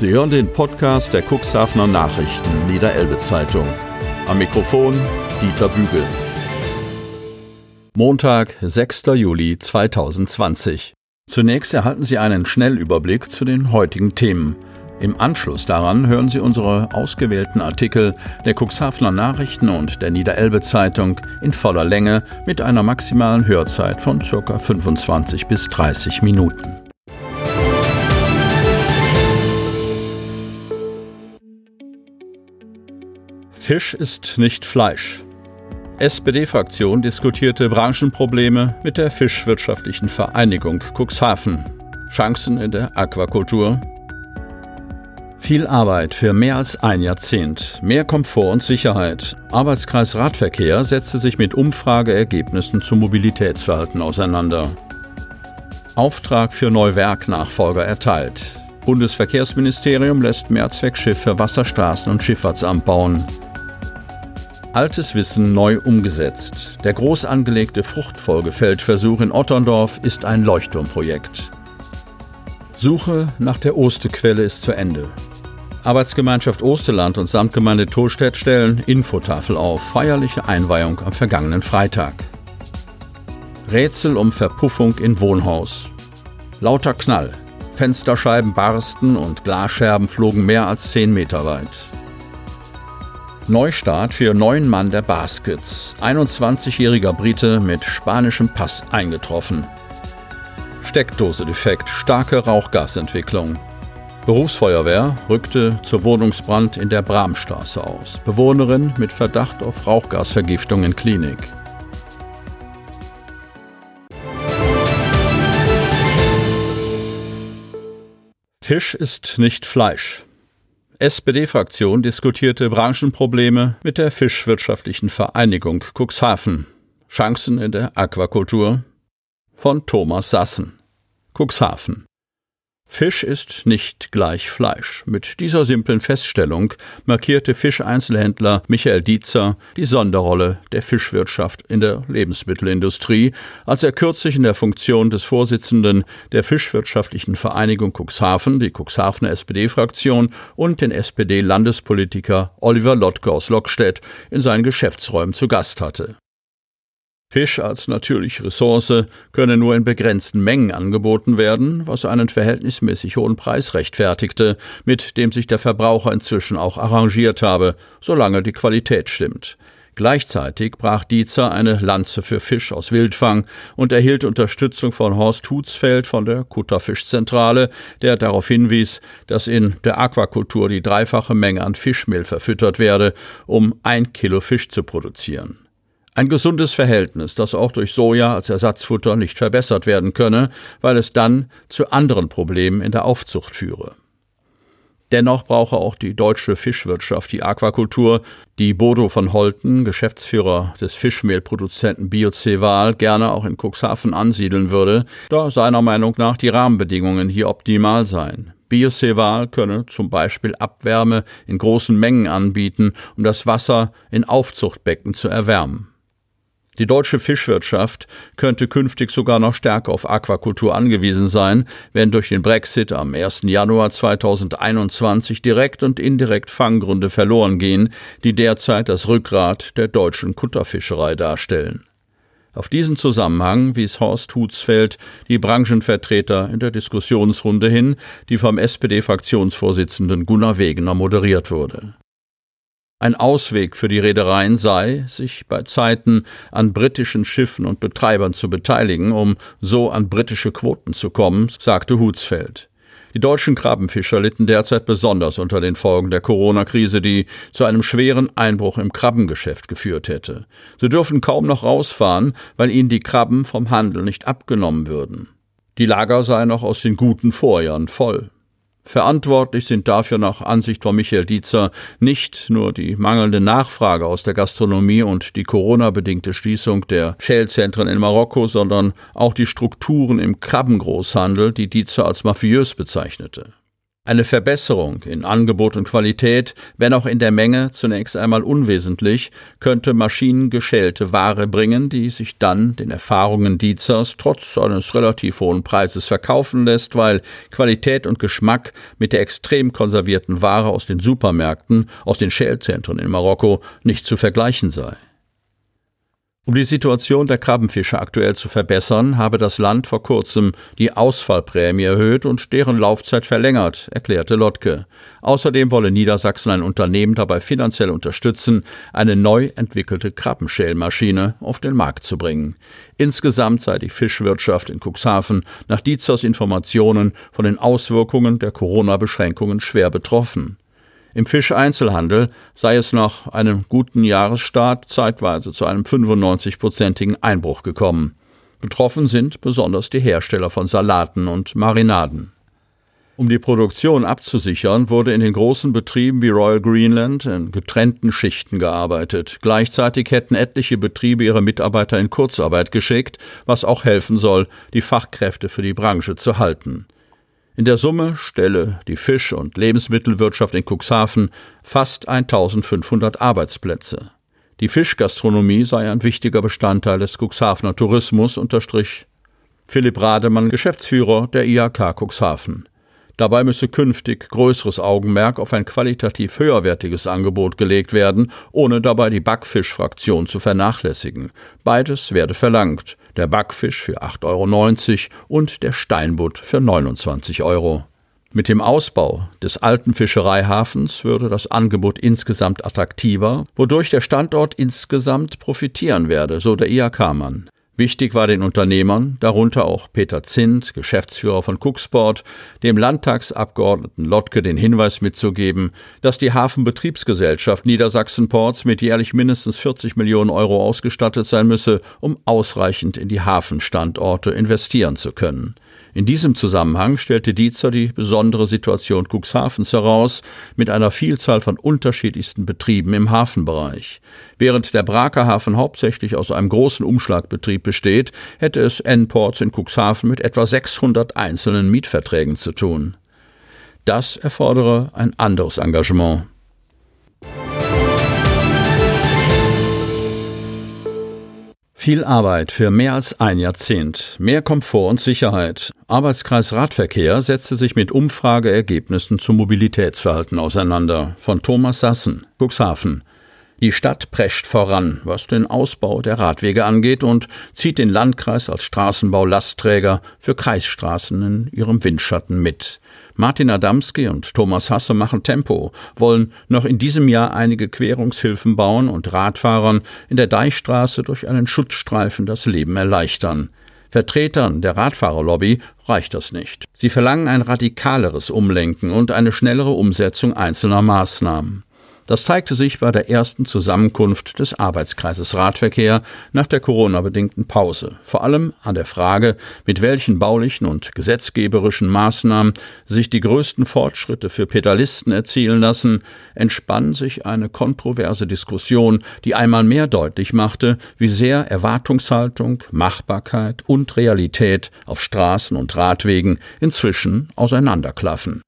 Sie hören den Podcast der Cuxhavener Nachrichten Niederelbe Zeitung. Am Mikrofon Dieter Bügel. Montag, 6. Juli 2020. Zunächst erhalten Sie einen Schnellüberblick zu den heutigen Themen. Im Anschluss daran hören Sie unsere ausgewählten Artikel der Cuxhavener Nachrichten und der Niederelbe Zeitung in voller Länge mit einer maximalen Hörzeit von ca. 25 bis 30 Minuten. Fisch ist nicht Fleisch. SPD-Fraktion diskutierte Branchenprobleme mit der Fischwirtschaftlichen Vereinigung Cuxhaven. Chancen in der Aquakultur. Viel Arbeit für mehr als ein Jahrzehnt, mehr Komfort und Sicherheit. Arbeitskreis Radverkehr setzte sich mit Umfrageergebnissen zum Mobilitätsverhalten auseinander. Auftrag für Neuwerk-Nachfolger erteilt. Bundesverkehrsministerium lässt Mehrzweckschiff für Wasserstraßen und Schifffahrtsamt bauen. Altes Wissen neu umgesetzt. Der groß angelegte Fruchtfolgefeldversuch in Otterndorf ist ein Leuchtturmprojekt. Suche nach der Ostequelle ist zu Ende. Arbeitsgemeinschaft Osterland und Samtgemeinde Tolstedt stellen Infotafel auf. Feierliche Einweihung am vergangenen Freitag. Rätsel um Verpuffung in Wohnhaus. Lauter Knall. Fensterscheiben barsten und Glasscherben flogen mehr als 10 Meter weit. Neustart für neun Mann der Baskets. 21-jähriger Brite mit spanischem Pass eingetroffen. Steckdose-Defekt, starke Rauchgasentwicklung. Berufsfeuerwehr rückte zur Wohnungsbrand in der Bramstraße aus. Bewohnerin mit Verdacht auf Rauchgasvergiftung in Klinik. Fisch ist nicht Fleisch. SPD-Fraktion diskutierte Branchenprobleme mit der Fischwirtschaftlichen Vereinigung Cuxhaven. Chancen in der Aquakultur von Thomas Sassen. Cuxhaven. Fisch ist nicht gleich Fleisch. Mit dieser simplen Feststellung markierte Fischeinzelhändler Michael Dietzer die Sonderrolle der Fischwirtschaft in der Lebensmittelindustrie, als er kürzlich in der Funktion des Vorsitzenden der Fischwirtschaftlichen Vereinigung Cuxhaven, die Cuxhavener SPD-Fraktion und den SPD-Landespolitiker Oliver Lottke aus Lockstedt in seinen Geschäftsräumen zu Gast hatte. Fisch als natürliche Ressource könne nur in begrenzten Mengen angeboten werden, was einen verhältnismäßig hohen Preis rechtfertigte, mit dem sich der Verbraucher inzwischen auch arrangiert habe, solange die Qualität stimmt. Gleichzeitig brach Dietzer eine Lanze für Fisch aus Wildfang und erhielt Unterstützung von Horst Hutzfeld von der Kutterfischzentrale, der darauf hinwies, dass in der Aquakultur die dreifache Menge an Fischmehl verfüttert werde, um ein Kilo Fisch zu produzieren. Ein gesundes Verhältnis, das auch durch Soja als Ersatzfutter nicht verbessert werden könne, weil es dann zu anderen Problemen in der Aufzucht führe. Dennoch brauche auch die deutsche Fischwirtschaft die Aquakultur, die Bodo von Holten, Geschäftsführer des Fischmehlproduzenten Bioceval, gerne auch in Cuxhaven ansiedeln würde, da seiner Meinung nach die Rahmenbedingungen hier optimal seien. Bioceval könne zum Beispiel Abwärme in großen Mengen anbieten, um das Wasser in Aufzuchtbecken zu erwärmen. Die deutsche Fischwirtschaft könnte künftig sogar noch stärker auf Aquakultur angewiesen sein, wenn durch den Brexit am 1. Januar 2021 direkt und indirekt Fanggründe verloren gehen, die derzeit das Rückgrat der deutschen Kutterfischerei darstellen. Auf diesen Zusammenhang wies Horst Hutzfeld die Branchenvertreter in der Diskussionsrunde hin, die vom SPD-Fraktionsvorsitzenden Gunnar Wegener moderiert wurde. Ein Ausweg für die Reedereien sei, sich bei Zeiten an britischen Schiffen und Betreibern zu beteiligen, um so an britische Quoten zu kommen, sagte Hutzfeld. Die deutschen Krabbenfischer litten derzeit besonders unter den Folgen der Corona-Krise, die zu einem schweren Einbruch im Krabbengeschäft geführt hätte. Sie dürfen kaum noch rausfahren, weil ihnen die Krabben vom Handel nicht abgenommen würden. Die Lager seien noch aus den guten Vorjahren voll. Verantwortlich sind dafür nach Ansicht von Michael Dietzer nicht nur die mangelnde Nachfrage aus der Gastronomie und die Corona-bedingte Schließung der Shell-Zentren in Marokko, sondern auch die Strukturen im Krabbengroßhandel, die Dietzer als mafiös bezeichnete. Eine Verbesserung in Angebot und Qualität, wenn auch in der Menge zunächst einmal unwesentlich, könnte maschinengeschälte Ware bringen, die sich dann den Erfahrungen Dietzers trotz eines relativ hohen Preises verkaufen lässt, weil Qualität und Geschmack mit der extrem konservierten Ware aus den Supermärkten, aus den Schälzentren in Marokko nicht zu vergleichen sei. Um die Situation der Krabbenfische aktuell zu verbessern, habe das Land vor kurzem die Ausfallprämie erhöht und deren Laufzeit verlängert, erklärte Lottke. Außerdem wolle Niedersachsen ein Unternehmen dabei finanziell unterstützen, eine neu entwickelte Krabbenschälmaschine auf den Markt zu bringen. Insgesamt sei die Fischwirtschaft in Cuxhaven nach Dietzers Informationen von den Auswirkungen der Corona-Beschränkungen schwer betroffen. Im Fischeinzelhandel sei es nach einem guten Jahresstart zeitweise zu einem 95-prozentigen Einbruch gekommen. Betroffen sind besonders die Hersteller von Salaten und Marinaden. Um die Produktion abzusichern, wurde in den großen Betrieben wie Royal Greenland in getrennten Schichten gearbeitet. Gleichzeitig hätten etliche Betriebe ihre Mitarbeiter in Kurzarbeit geschickt, was auch helfen soll, die Fachkräfte für die Branche zu halten. In der Summe stelle die Fisch- und Lebensmittelwirtschaft in Cuxhaven fast 1500 Arbeitsplätze. Die Fischgastronomie sei ein wichtiger Bestandteil des Cuxhavener Tourismus, unterstrich Philipp Rademann, Geschäftsführer der IHK Cuxhaven. Dabei müsse künftig größeres Augenmerk auf ein qualitativ höherwertiges Angebot gelegt werden, ohne dabei die Backfischfraktion zu vernachlässigen. Beides werde verlangt. Der Backfisch für 8,90 Euro und der Steinbutt für 29 Euro. Mit dem Ausbau des alten Fischereihafens würde das Angebot insgesamt attraktiver, wodurch der Standort insgesamt profitieren werde, so der IHK-Mann. Wichtig war den Unternehmern, darunter auch Peter Zint, Geschäftsführer von Cooksport, dem Landtagsabgeordneten Lottke den Hinweis mitzugeben, dass die Hafenbetriebsgesellschaft Niedersachsen-Ports mit jährlich mindestens 40 Millionen Euro ausgestattet sein müsse, um ausreichend in die Hafenstandorte investieren zu können. In diesem Zusammenhang stellte Dietzer die besondere Situation Cuxhavens heraus mit einer Vielzahl von unterschiedlichsten Betrieben im Hafenbereich. Während der Braker Hafen hauptsächlich aus einem großen Umschlagbetrieb besteht, hätte es N-Ports in Cuxhaven mit etwa 600 einzelnen Mietverträgen zu tun. Das erfordere ein anderes Engagement. Viel Arbeit für mehr als ein Jahrzehnt, mehr Komfort und Sicherheit. Arbeitskreis Radverkehr setzte sich mit Umfrageergebnissen zum Mobilitätsverhalten auseinander. Von Thomas Sassen, Cuxhaven. Die Stadt prescht voran, was den Ausbau der Radwege angeht und zieht den Landkreis als Straßenbaulastträger für Kreisstraßen in ihrem Windschatten mit. Martin Adamski und Thomas Hasse machen Tempo, wollen noch in diesem Jahr einige Querungshilfen bauen und Radfahrern in der Deichstraße durch einen Schutzstreifen das Leben erleichtern. Vertretern der Radfahrerlobby reicht das nicht. Sie verlangen ein radikaleres Umlenken und eine schnellere Umsetzung einzelner Maßnahmen. Das zeigte sich bei der ersten Zusammenkunft des Arbeitskreises Radverkehr nach der Corona-bedingten Pause. Vor allem an der Frage, mit welchen baulichen und gesetzgeberischen Maßnahmen sich die größten Fortschritte für Pedalisten erzielen lassen, entspann sich eine kontroverse Diskussion, die einmal mehr deutlich machte, wie sehr Erwartungshaltung, Machbarkeit und Realität auf Straßen und Radwegen inzwischen auseinanderklaffen.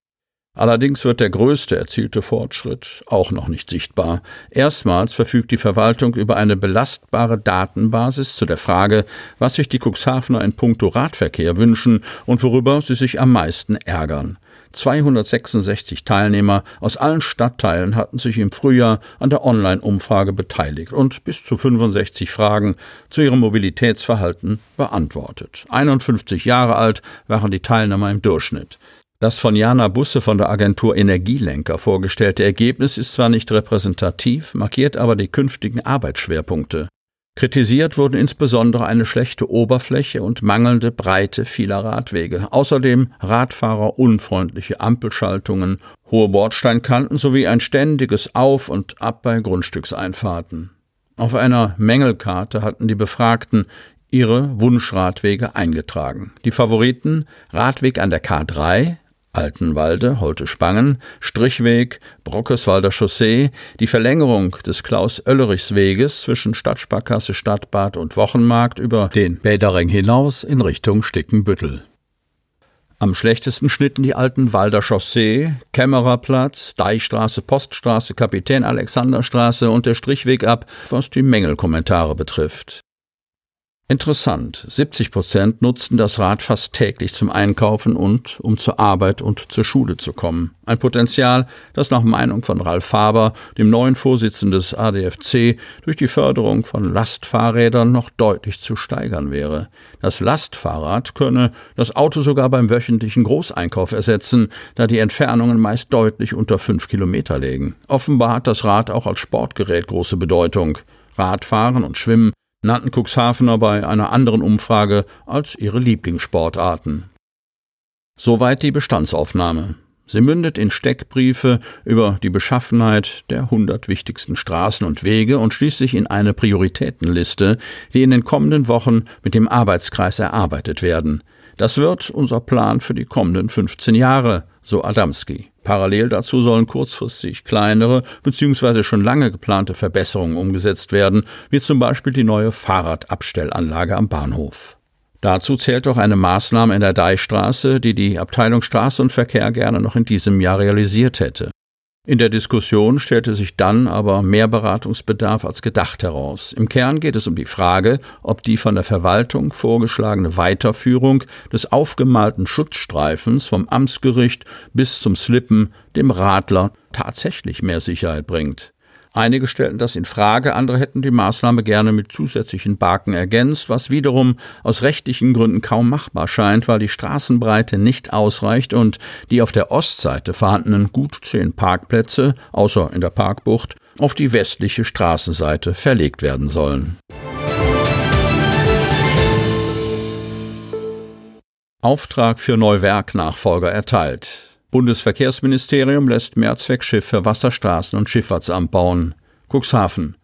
Allerdings wird der größte erzielte Fortschritt auch noch nicht sichtbar. Erstmals verfügt die Verwaltung über eine belastbare Datenbasis zu der Frage, was sich die Cuxhavener in puncto Radverkehr wünschen und worüber sie sich am meisten ärgern. 266 Teilnehmer aus allen Stadtteilen hatten sich im Frühjahr an der Online-Umfrage beteiligt und bis zu 65 Fragen zu ihrem Mobilitätsverhalten beantwortet. 51 Jahre alt waren die Teilnehmer im Durchschnitt. Das von Jana Busse von der Agentur Energielenker vorgestellte Ergebnis ist zwar nicht repräsentativ, markiert aber die künftigen Arbeitsschwerpunkte. Kritisiert wurden insbesondere eine schlechte Oberfläche und mangelnde Breite vieler Radwege, außerdem radfahrerunfreundliche Ampelschaltungen, hohe Bordsteinkanten sowie ein ständiges Auf und Ab bei Grundstückseinfahrten. Auf einer Mängelkarte hatten die Befragten ihre Wunschradwege eingetragen. Die Favoriten Radweg an der K3, Altenwalde, Holte-Spangen, Strichweg, Brockeswalder Chaussee, die Verlängerung des Klaus-Oellerichs-Weges zwischen Stadtsparkasse, Stadtbad und Wochenmarkt über den Bädering hinaus in Richtung Stickenbüttel. Am schlechtesten schnitten die alten Walder Chaussee, Kämmererplatz, Deichstraße, Poststraße, Kapitän Alexanderstraße und der Strichweg ab, was die Mängelkommentare betrifft. Interessant, 70 Prozent nutzten das Rad fast täglich zum Einkaufen und um zur Arbeit und zur Schule zu kommen. Ein Potenzial, das nach Meinung von Ralf Faber, dem neuen Vorsitzenden des ADFC, durch die Förderung von Lastfahrrädern noch deutlich zu steigern wäre. Das Lastfahrrad könne das Auto sogar beim wöchentlichen Großeinkauf ersetzen, da die Entfernungen meist deutlich unter fünf Kilometer liegen. Offenbar hat das Rad auch als Sportgerät große Bedeutung. Radfahren und Schwimmen nannten Cuxhavener bei einer anderen Umfrage als ihre Lieblingssportarten. Soweit die Bestandsaufnahme. Sie mündet in Steckbriefe über die Beschaffenheit der 100 wichtigsten Straßen und Wege und schließlich in eine Prioritätenliste, die in den kommenden Wochen mit dem Arbeitskreis erarbeitet werden. Das wird unser Plan für die kommenden 15 Jahre, so Adamski. Parallel dazu sollen kurzfristig kleinere bzw. schon lange geplante Verbesserungen umgesetzt werden, wie zum Beispiel die neue Fahrradabstellanlage am Bahnhof. Dazu zählt auch eine Maßnahme in der Deichstraße, die die Abteilung Straße und Verkehr gerne noch in diesem Jahr realisiert hätte. In der Diskussion stellte sich dann aber mehr Beratungsbedarf als gedacht heraus. Im Kern geht es um die Frage, ob die von der Verwaltung vorgeschlagene Weiterführung des aufgemalten Schutzstreifens vom Amtsgericht bis zum Slippen dem Radler tatsächlich mehr Sicherheit bringt. Einige stellten das in Frage, andere hätten die Maßnahme gerne mit zusätzlichen Barken ergänzt, was wiederum aus rechtlichen Gründen kaum machbar scheint, weil die Straßenbreite nicht ausreicht und die auf der Ostseite vorhandenen gut zehn Parkplätze, außer in der Parkbucht, auf die westliche Straßenseite verlegt werden sollen. Auftrag für Neuwerk-Nachfolger erteilt. Bundesverkehrsministerium lässt Mehrzweckschiff für Wasserstraßen und Schifffahrtsamt bauen. Cuxhaven.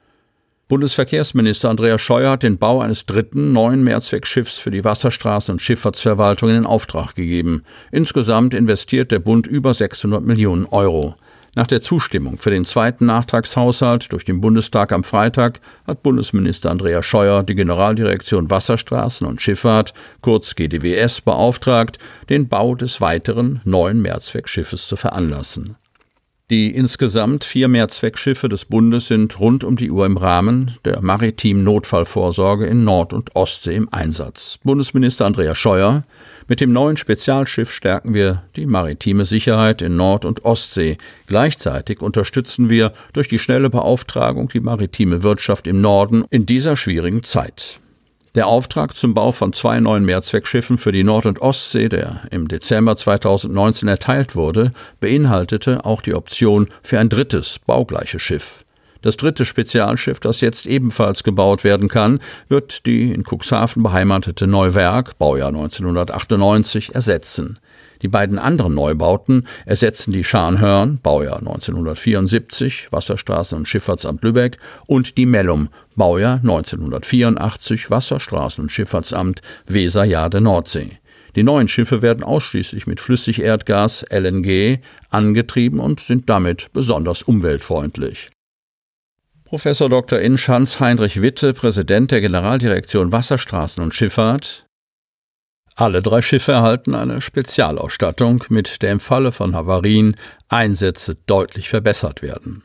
Bundesverkehrsminister Andreas Scheuer hat den Bau eines dritten neuen Mehrzweckschiffs für die Wasserstraßen und Schifffahrtsverwaltung in Auftrag gegeben. Insgesamt investiert der Bund über 600 Millionen Euro. Nach der Zustimmung für den zweiten Nachtragshaushalt durch den Bundestag am Freitag hat Bundesminister Andreas Scheuer die Generaldirektion Wasserstraßen und Schifffahrt, kurz GDWS, beauftragt, den Bau des weiteren neuen Mehrzweckschiffes zu veranlassen. Die insgesamt vier Mehrzweckschiffe des Bundes sind rund um die Uhr im Rahmen der maritimen Notfallvorsorge in Nord- und Ostsee im Einsatz. Bundesminister Andreas Scheuer mit dem neuen Spezialschiff stärken wir die maritime Sicherheit in Nord- und Ostsee. Gleichzeitig unterstützen wir durch die schnelle Beauftragung die maritime Wirtschaft im Norden in dieser schwierigen Zeit. Der Auftrag zum Bau von zwei neuen Mehrzweckschiffen für die Nord- und Ostsee, der im Dezember 2019 erteilt wurde, beinhaltete auch die Option für ein drittes baugleiches Schiff. Das dritte Spezialschiff, das jetzt ebenfalls gebaut werden kann, wird die in Cuxhaven beheimatete Neuwerk, Baujahr 1998, ersetzen. Die beiden anderen Neubauten ersetzen die Scharnhörn, Baujahr 1974, Wasserstraßen- und Schifffahrtsamt Lübeck, und die Mellum, Baujahr 1984, Wasserstraßen- und Schifffahrtsamt Weser-Jade Nordsee. Die neuen Schiffe werden ausschließlich mit Flüssigerdgas LNG angetrieben und sind damit besonders umweltfreundlich. Professor Dr. Inschanz Heinrich Witte, Präsident der Generaldirektion Wasserstraßen und Schifffahrt. Alle drei Schiffe erhalten eine Spezialausstattung, mit der im Falle von Havarien Einsätze deutlich verbessert werden.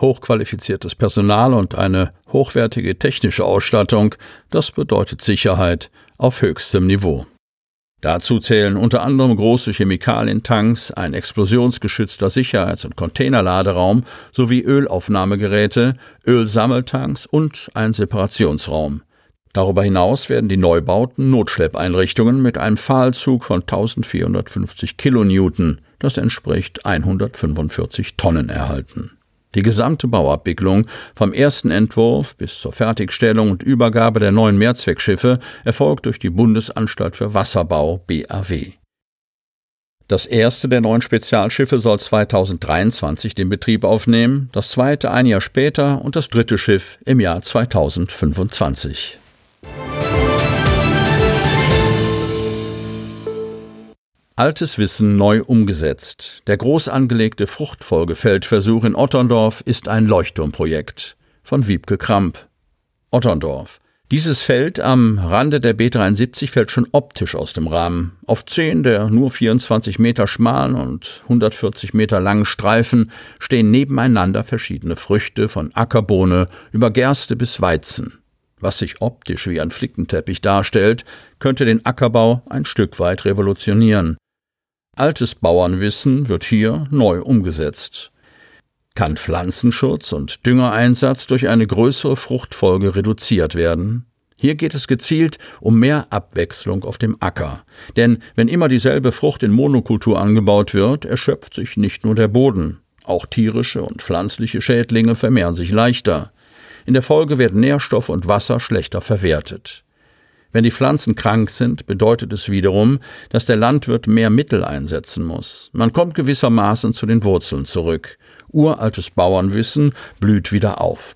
Hochqualifiziertes Personal und eine hochwertige technische Ausstattung, das bedeutet Sicherheit auf höchstem Niveau. Dazu zählen unter anderem große Chemikalientanks, ein explosionsgeschützter Sicherheits- und Containerladeraum sowie Ölaufnahmegeräte, Ölsammeltanks und ein Separationsraum. Darüber hinaus werden die Neubauten Notschleppeinrichtungen mit einem Pfahlzug von 1450 Kilonewton, das entspricht 145 Tonnen, erhalten. Die gesamte Bauabwicklung vom ersten Entwurf bis zur Fertigstellung und Übergabe der neuen Mehrzweckschiffe erfolgt durch die Bundesanstalt für Wasserbau BAW. Das erste der neuen Spezialschiffe soll 2023 den Betrieb aufnehmen, das zweite ein Jahr später und das dritte Schiff im Jahr 2025. Altes Wissen neu umgesetzt. Der groß angelegte Fruchtfolgefeldversuch in Otterndorf ist ein Leuchtturmprojekt von Wiebke Kramp. Otterndorf. Dieses Feld am Rande der B73 fällt schon optisch aus dem Rahmen. Auf zehn der nur 24 Meter schmalen und 140 Meter langen Streifen stehen nebeneinander verschiedene Früchte von Ackerbohne über Gerste bis Weizen. Was sich optisch wie ein Flickenteppich darstellt, könnte den Ackerbau ein Stück weit revolutionieren. Altes Bauernwissen wird hier neu umgesetzt. Kann Pflanzenschutz und Düngereinsatz durch eine größere Fruchtfolge reduziert werden? Hier geht es gezielt um mehr Abwechslung auf dem Acker. Denn wenn immer dieselbe Frucht in Monokultur angebaut wird, erschöpft sich nicht nur der Boden. Auch tierische und pflanzliche Schädlinge vermehren sich leichter. In der Folge werden Nährstoff und Wasser schlechter verwertet. Wenn die Pflanzen krank sind, bedeutet es wiederum, dass der Landwirt mehr Mittel einsetzen muss. Man kommt gewissermaßen zu den Wurzeln zurück uraltes Bauernwissen blüht wieder auf.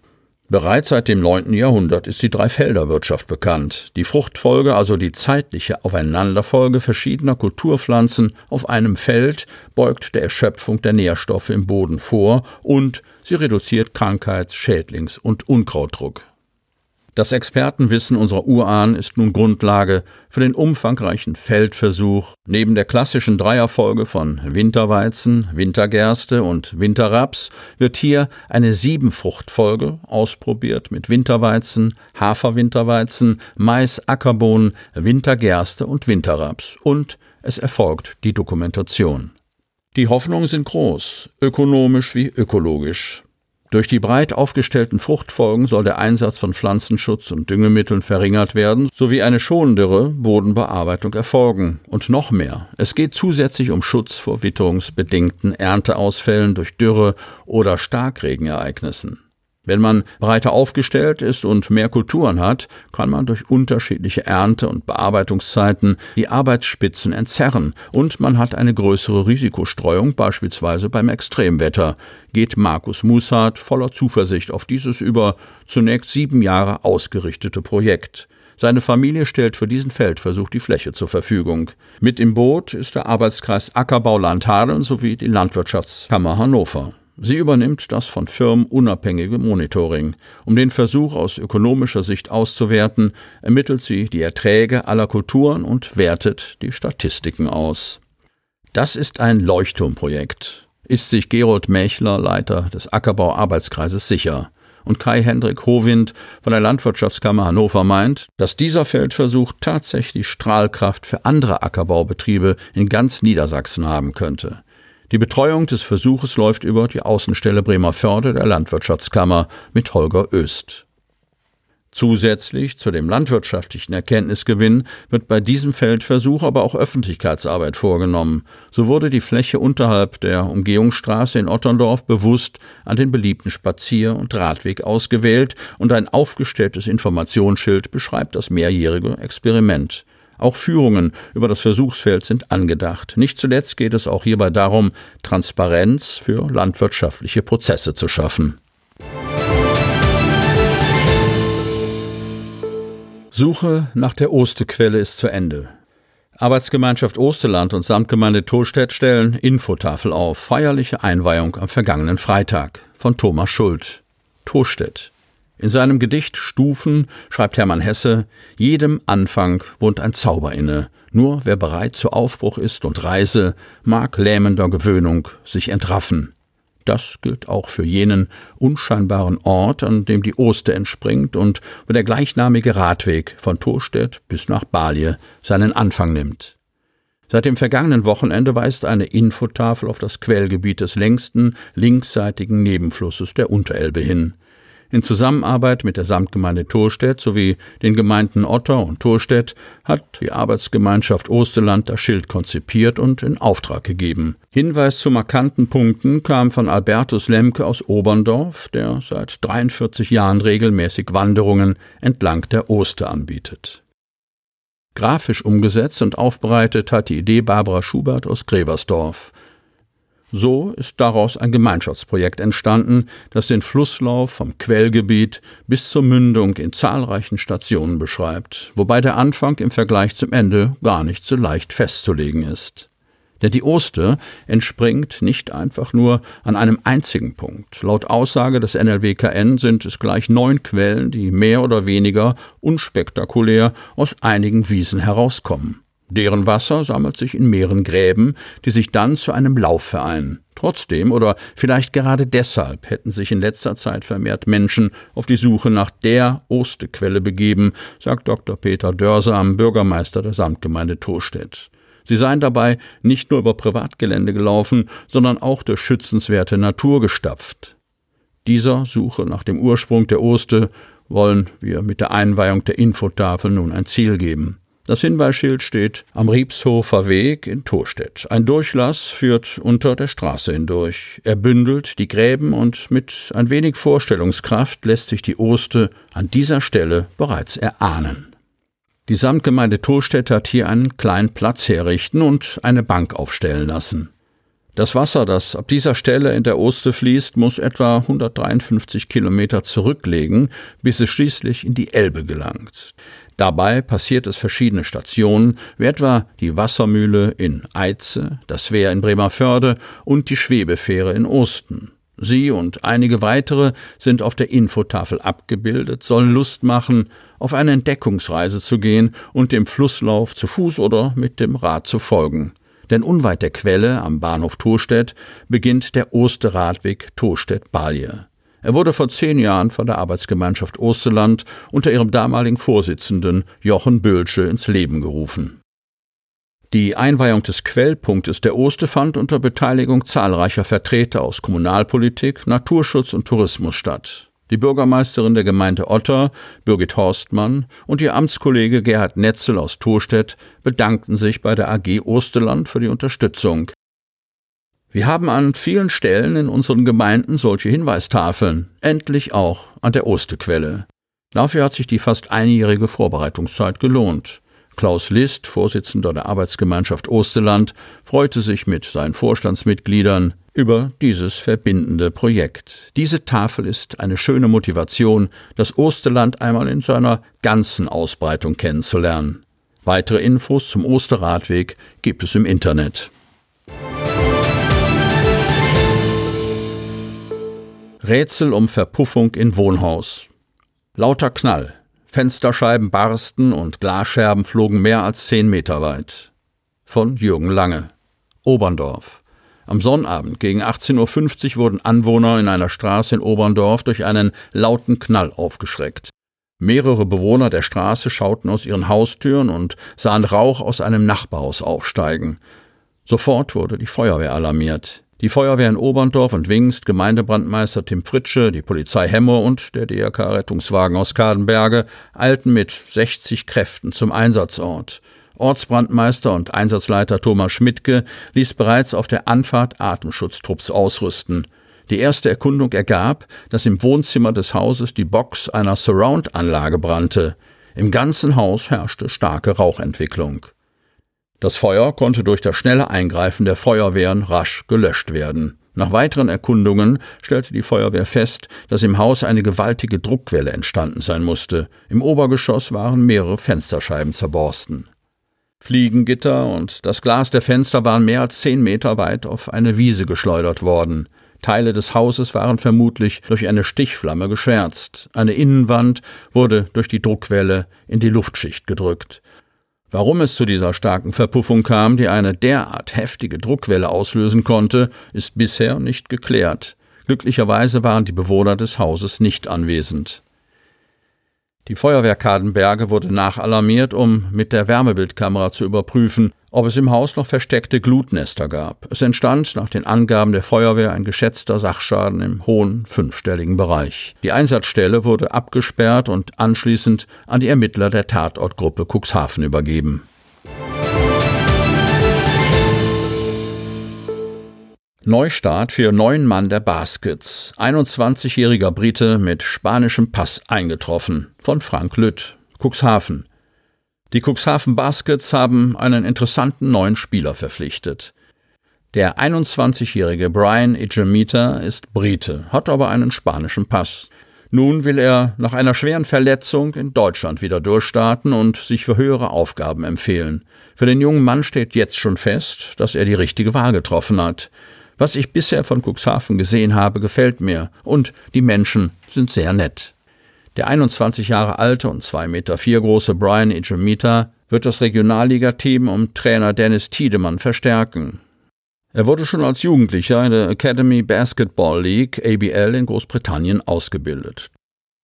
Bereits seit dem 9. Jahrhundert ist die Dreifelderwirtschaft bekannt. Die Fruchtfolge, also die zeitliche Aufeinanderfolge verschiedener Kulturpflanzen auf einem Feld, beugt der Erschöpfung der Nährstoffe im Boden vor und sie reduziert Krankheits-, Schädlings- und Unkrautdruck. Das Expertenwissen unserer Urahn ist nun Grundlage für den umfangreichen Feldversuch. Neben der klassischen Dreierfolge von Winterweizen, Wintergerste und Winterraps wird hier eine Siebenfruchtfolge ausprobiert mit Winterweizen, Haferwinterweizen, Mais, Ackerbohnen, Wintergerste und Winterraps. Und es erfolgt die Dokumentation. Die Hoffnungen sind groß, ökonomisch wie ökologisch. Durch die breit aufgestellten Fruchtfolgen soll der Einsatz von Pflanzenschutz und Düngemitteln verringert werden, sowie eine schonendere Bodenbearbeitung erfolgen. Und noch mehr. Es geht zusätzlich um Schutz vor witterungsbedingten Ernteausfällen durch Dürre oder Starkregenereignissen. Wenn man breiter aufgestellt ist und mehr Kulturen hat, kann man durch unterschiedliche Ernte- und Bearbeitungszeiten die Arbeitsspitzen entzerren und man hat eine größere Risikostreuung, beispielsweise beim Extremwetter, geht Markus Musart voller Zuversicht auf dieses über zunächst sieben Jahre ausgerichtete Projekt. Seine Familie stellt für diesen Feldversuch die Fläche zur Verfügung. Mit im Boot ist der Arbeitskreis Ackerbau Land Hadeln sowie die Landwirtschaftskammer Hannover. Sie übernimmt das von Firmen unabhängige Monitoring. Um den Versuch aus ökonomischer Sicht auszuwerten, ermittelt sie die Erträge aller Kulturen und wertet die Statistiken aus. Das ist ein Leuchtturmprojekt, ist sich Gerold Mächler, Leiter des Ackerbau-Arbeitskreises, sicher. Und Kai-Hendrik Howind von der Landwirtschaftskammer Hannover meint, dass dieser Feldversuch tatsächlich Strahlkraft für andere Ackerbaubetriebe in ganz Niedersachsen haben könnte. Die Betreuung des Versuches läuft über die Außenstelle Bremerförde der Landwirtschaftskammer mit Holger Öst. Zusätzlich zu dem landwirtschaftlichen Erkenntnisgewinn wird bei diesem Feldversuch aber auch Öffentlichkeitsarbeit vorgenommen. So wurde die Fläche unterhalb der Umgehungsstraße in Otterndorf bewusst an den beliebten Spazier- und Radweg ausgewählt und ein aufgestelltes Informationsschild beschreibt das mehrjährige Experiment. Auch Führungen über das Versuchsfeld sind angedacht. Nicht zuletzt geht es auch hierbei darum, Transparenz für landwirtschaftliche Prozesse zu schaffen. Suche nach der Ostequelle ist zu Ende. Arbeitsgemeinschaft Osterland und Samtgemeinde Torstedt stellen Infotafel auf. Feierliche Einweihung am vergangenen Freitag von Thomas Schuld. Torstedt. In seinem Gedicht Stufen schreibt Hermann Hesse, jedem Anfang wohnt ein Zauber inne, nur wer bereit zu Aufbruch ist und Reise, mag lähmender Gewöhnung sich entraffen. Das gilt auch für jenen unscheinbaren Ort, an dem die Oster entspringt und wo der gleichnamige Radweg von Torstedt bis nach Balje seinen Anfang nimmt. Seit dem vergangenen Wochenende weist eine Infotafel auf das Quellgebiet des längsten linksseitigen Nebenflusses der Unterelbe hin. In Zusammenarbeit mit der Samtgemeinde Thorstedt sowie den Gemeinden Otter und Thorstedt hat die Arbeitsgemeinschaft Osterland das Schild konzipiert und in Auftrag gegeben. Hinweis zu markanten Punkten kam von Albertus Lemke aus Oberndorf, der seit 43 Jahren regelmäßig Wanderungen entlang der Oster anbietet. Grafisch umgesetzt und aufbereitet hat die Idee Barbara Schubert aus Greversdorf. So ist daraus ein Gemeinschaftsprojekt entstanden, das den Flusslauf vom Quellgebiet bis zur Mündung in zahlreichen Stationen beschreibt, wobei der Anfang im Vergleich zum Ende gar nicht so leicht festzulegen ist. Denn die Oste entspringt nicht einfach nur an einem einzigen Punkt. Laut Aussage des NLWKN sind es gleich neun Quellen, die mehr oder weniger unspektakulär aus einigen Wiesen herauskommen. Deren Wasser sammelt sich in mehreren Gräben, die sich dann zu einem Lauf vereinen. Trotzdem oder vielleicht gerade deshalb hätten sich in letzter Zeit vermehrt Menschen auf die Suche nach der Ostequelle begeben, sagt Dr. Peter Dörsam, Bürgermeister der Samtgemeinde Tostedt. Sie seien dabei nicht nur über Privatgelände gelaufen, sondern auch durch schützenswerte Natur gestapft. Dieser Suche nach dem Ursprung der Oste wollen wir mit der Einweihung der Infotafel nun ein Ziel geben. Das Hinweisschild steht am Riebshofer Weg in Thorstedt. Ein Durchlass führt unter der Straße hindurch. Er bündelt die Gräben und mit ein wenig Vorstellungskraft lässt sich die Oste an dieser Stelle bereits erahnen. Die Samtgemeinde Thorstedt hat hier einen kleinen Platz herrichten und eine Bank aufstellen lassen. Das Wasser, das ab dieser Stelle in der Oste fließt, muss etwa 153 Kilometer zurücklegen, bis es schließlich in die Elbe gelangt. Dabei passiert es verschiedene Stationen, wie etwa die Wassermühle in Eize, das Wehr in Bremerförde und die Schwebefähre in Osten. Sie und einige weitere sind auf der Infotafel abgebildet, sollen Lust machen, auf eine Entdeckungsreise zu gehen und dem Flusslauf zu Fuß oder mit dem Rad zu folgen. Denn unweit der Quelle am Bahnhof Thorstedt beginnt der Osterradweg Thorstedt-Balje. Er wurde vor zehn Jahren von der Arbeitsgemeinschaft Osterland unter ihrem damaligen Vorsitzenden Jochen Bölsche ins Leben gerufen. Die Einweihung des Quellpunktes der Oste fand unter Beteiligung zahlreicher Vertreter aus Kommunalpolitik, Naturschutz und Tourismus statt. Die Bürgermeisterin der Gemeinde Otter, Birgit Horstmann, und ihr Amtskollege Gerhard Netzel aus Thorstedt bedankten sich bei der AG Osterland für die Unterstützung. Wir haben an vielen Stellen in unseren Gemeinden solche Hinweistafeln, endlich auch an der Osterquelle. Dafür hat sich die fast einjährige Vorbereitungszeit gelohnt. Klaus List, Vorsitzender der Arbeitsgemeinschaft Osterland, freute sich mit seinen Vorstandsmitgliedern über dieses verbindende Projekt. Diese Tafel ist eine schöne Motivation, das Osterland einmal in seiner ganzen Ausbreitung kennenzulernen. Weitere Infos zum Osterradweg gibt es im Internet. Rätsel um Verpuffung in Wohnhaus. Lauter Knall. Fensterscheiben barsten und Glasscherben flogen mehr als zehn Meter weit. Von Jürgen Lange. Oberndorf. Am Sonnabend gegen 18.50 Uhr wurden Anwohner in einer Straße in Oberndorf durch einen lauten Knall aufgeschreckt. Mehrere Bewohner der Straße schauten aus ihren Haustüren und sahen Rauch aus einem Nachbarhaus aufsteigen. Sofort wurde die Feuerwehr alarmiert. Die Feuerwehr in Oberndorf und Wingst, Gemeindebrandmeister Tim Fritsche, die Polizei Hemmer und der DRK-Rettungswagen aus Kadenberge eilten mit 60 Kräften zum Einsatzort. Ortsbrandmeister und Einsatzleiter Thomas Schmidtke ließ bereits auf der Anfahrt Atemschutztrupps ausrüsten. Die erste Erkundung ergab, dass im Wohnzimmer des Hauses die Box einer Surround-Anlage brannte. Im ganzen Haus herrschte starke Rauchentwicklung. Das Feuer konnte durch das schnelle Eingreifen der Feuerwehren rasch gelöscht werden. Nach weiteren Erkundungen stellte die Feuerwehr fest, dass im Haus eine gewaltige Druckwelle entstanden sein musste. Im Obergeschoss waren mehrere Fensterscheiben zerborsten. Fliegengitter und das Glas der Fenster waren mehr als zehn Meter weit auf eine Wiese geschleudert worden. Teile des Hauses waren vermutlich durch eine Stichflamme geschwärzt. Eine Innenwand wurde durch die Druckwelle in die Luftschicht gedrückt. Warum es zu dieser starken Verpuffung kam, die eine derart heftige Druckwelle auslösen konnte, ist bisher nicht geklärt. Glücklicherweise waren die Bewohner des Hauses nicht anwesend. Die Feuerwehr Kadenberge wurde nachalarmiert, um mit der Wärmebildkamera zu überprüfen, ob es im Haus noch versteckte Glutnester gab. Es entstand nach den Angaben der Feuerwehr ein geschätzter Sachschaden im hohen fünfstelligen Bereich. Die Einsatzstelle wurde abgesperrt und anschließend an die Ermittler der Tatortgruppe Cuxhaven übergeben. Neustart für neun Mann der Baskets. 21-jähriger Brite mit spanischem Pass eingetroffen. Von Frank Lütt. Cuxhaven. Die Cuxhaven Baskets haben einen interessanten neuen Spieler verpflichtet. Der 21-jährige Brian Ijemita ist Brite, hat aber einen spanischen Pass. Nun will er nach einer schweren Verletzung in Deutschland wieder durchstarten und sich für höhere Aufgaben empfehlen. Für den jungen Mann steht jetzt schon fest, dass er die richtige Wahl getroffen hat. Was ich bisher von Cuxhaven gesehen habe, gefällt mir, und die Menschen sind sehr nett. Der 21 Jahre alte und 2,4 Meter große Brian Ijemita wird das Regionalligateam um Trainer Dennis Tiedemann verstärken. Er wurde schon als Jugendlicher in der Academy Basketball League ABL in Großbritannien ausgebildet.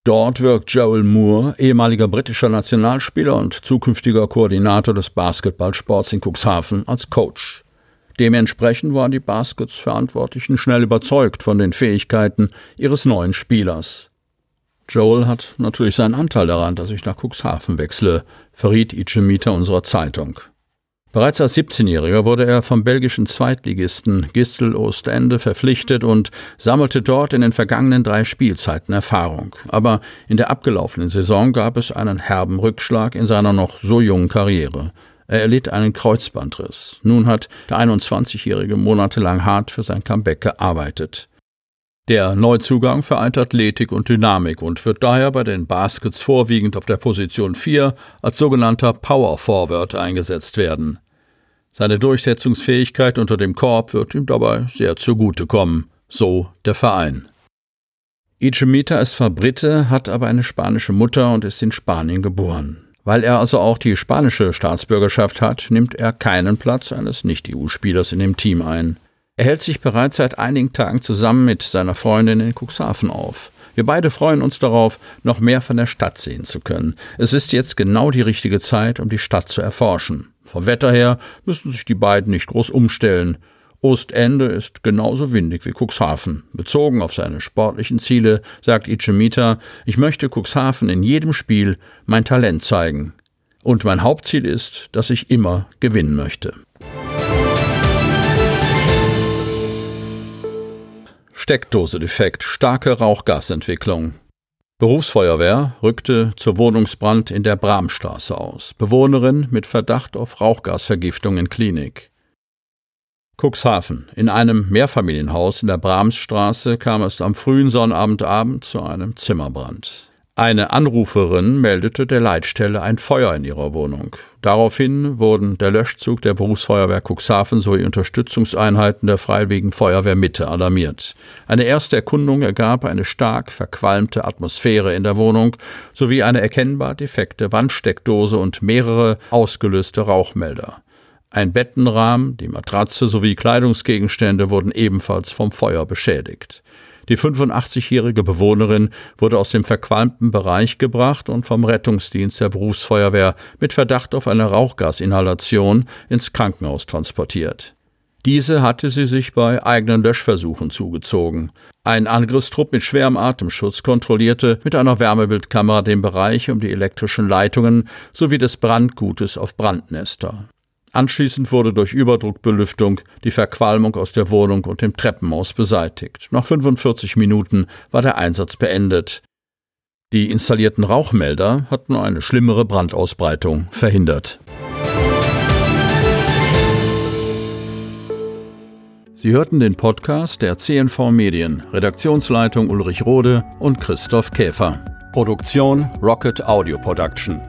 Dort wirkt Joel Moore, ehemaliger britischer Nationalspieler und zukünftiger Koordinator des Basketballsports in Cuxhaven, als Coach. Dementsprechend waren die Baskets-Verantwortlichen schnell überzeugt von den Fähigkeiten ihres neuen Spielers. Joel hat natürlich seinen Anteil daran, dass ich nach Cuxhaven wechsle, verriet Ichemita unserer Zeitung. Bereits als 17-Jähriger wurde er vom belgischen Zweitligisten Gistel Ostende verpflichtet und sammelte dort in den vergangenen drei Spielzeiten Erfahrung. Aber in der abgelaufenen Saison gab es einen herben Rückschlag in seiner noch so jungen Karriere. Er erlitt einen Kreuzbandriss. Nun hat der 21-Jährige monatelang hart für sein Comeback gearbeitet. Der Neuzugang vereint Athletik und Dynamik und wird daher bei den Baskets vorwiegend auf der Position 4 als sogenannter Power Forward eingesetzt werden. Seine Durchsetzungsfähigkeit unter dem Korb wird ihm dabei sehr zugutekommen, so der Verein. Ichemita ist zwar Brite, hat aber eine spanische Mutter und ist in Spanien geboren. Weil er also auch die spanische Staatsbürgerschaft hat, nimmt er keinen Platz eines Nicht-EU-Spielers in dem Team ein. Er hält sich bereits seit einigen Tagen zusammen mit seiner Freundin in Cuxhaven auf. Wir beide freuen uns darauf, noch mehr von der Stadt sehen zu können. Es ist jetzt genau die richtige Zeit, um die Stadt zu erforschen. Vom Wetter her müssen sich die beiden nicht groß umstellen. Ostende ist genauso windig wie Cuxhaven. Bezogen auf seine sportlichen Ziele sagt Ichemita, ich möchte Cuxhaven in jedem Spiel mein Talent zeigen. Und mein Hauptziel ist, dass ich immer gewinnen möchte. Steckdose-Defekt, starke Rauchgasentwicklung. Berufsfeuerwehr rückte zur Wohnungsbrand in der Bramstraße aus. Bewohnerin mit Verdacht auf Rauchgasvergiftung in Klinik. Cuxhaven. In einem Mehrfamilienhaus in der Bramsstraße kam es am frühen Sonnabendabend zu einem Zimmerbrand. Eine Anruferin meldete der Leitstelle ein Feuer in ihrer Wohnung. Daraufhin wurden der Löschzug der Berufsfeuerwehr Cuxhaven sowie Unterstützungseinheiten der Freiwilligen Feuerwehr Mitte alarmiert. Eine erste Erkundung ergab eine stark verqualmte Atmosphäre in der Wohnung sowie eine erkennbar defekte Wandsteckdose und mehrere ausgelöste Rauchmelder. Ein Bettenrahmen, die Matratze sowie Kleidungsgegenstände wurden ebenfalls vom Feuer beschädigt. Die 85-jährige Bewohnerin wurde aus dem verqualmten Bereich gebracht und vom Rettungsdienst der Berufsfeuerwehr mit Verdacht auf eine Rauchgasinhalation ins Krankenhaus transportiert. Diese hatte sie sich bei eigenen Löschversuchen zugezogen. Ein Angriffstrupp mit schwerem Atemschutz kontrollierte mit einer Wärmebildkamera den Bereich um die elektrischen Leitungen sowie des Brandgutes auf Brandnester. Anschließend wurde durch Überdruckbelüftung die Verqualmung aus der Wohnung und dem Treppenhaus beseitigt. Nach 45 Minuten war der Einsatz beendet. Die installierten Rauchmelder hatten eine schlimmere Brandausbreitung verhindert. Sie hörten den Podcast der CNV Medien, Redaktionsleitung Ulrich Rode und Christoph Käfer. Produktion Rocket Audio Production.